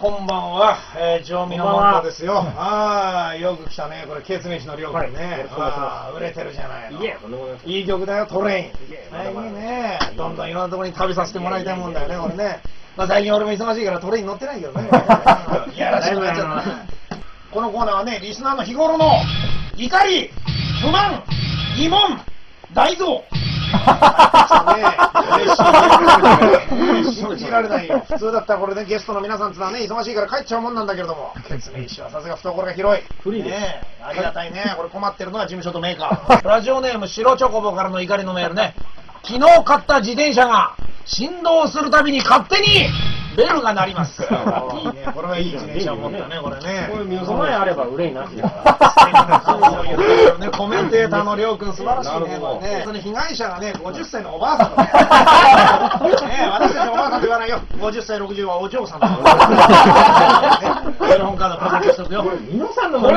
こんばんは、えー、常味のこんですよ。ああ、よく来たね、これ、ケツメイシのりょうくんね。はい売れてるじゃないの。いい。いい曲だよ、トレイン。いいいね。どんどんいろんなところに旅させてもらいたいもんだよね、これね。まあ最近俺も忙しいからトレイン乗ってないけどね。いやらしくなっちゃった。このコーナーはね、リスナーの日頃の怒り、不満、疑問、大増。ね嬉しい信じられないよ。普通だったらこれね、ゲストの皆さんってのはね、忙しいから帰っちゃうもんなんだけれども、ケツメイシはさすが懐が広い。フリーですねえありがたいね。これ困ってるのは事務所とメーカー。ラジオネーム白チョコボからの怒りのメールね。昨日買った自転車が振動するたびに勝手にベルが鳴ります。い いね。これはいい自転車を持ったね、これね。こういう皆様にあれば憂いなしですから。コメンテーターのりょうくん素晴らしいね。ねその被害者がね、50歳のおばあさんだね。ね私たちおばあさんって言わないよ。50歳、60はお嬢さんだから。ね、本カードプレゼントしとくよ。皆さんの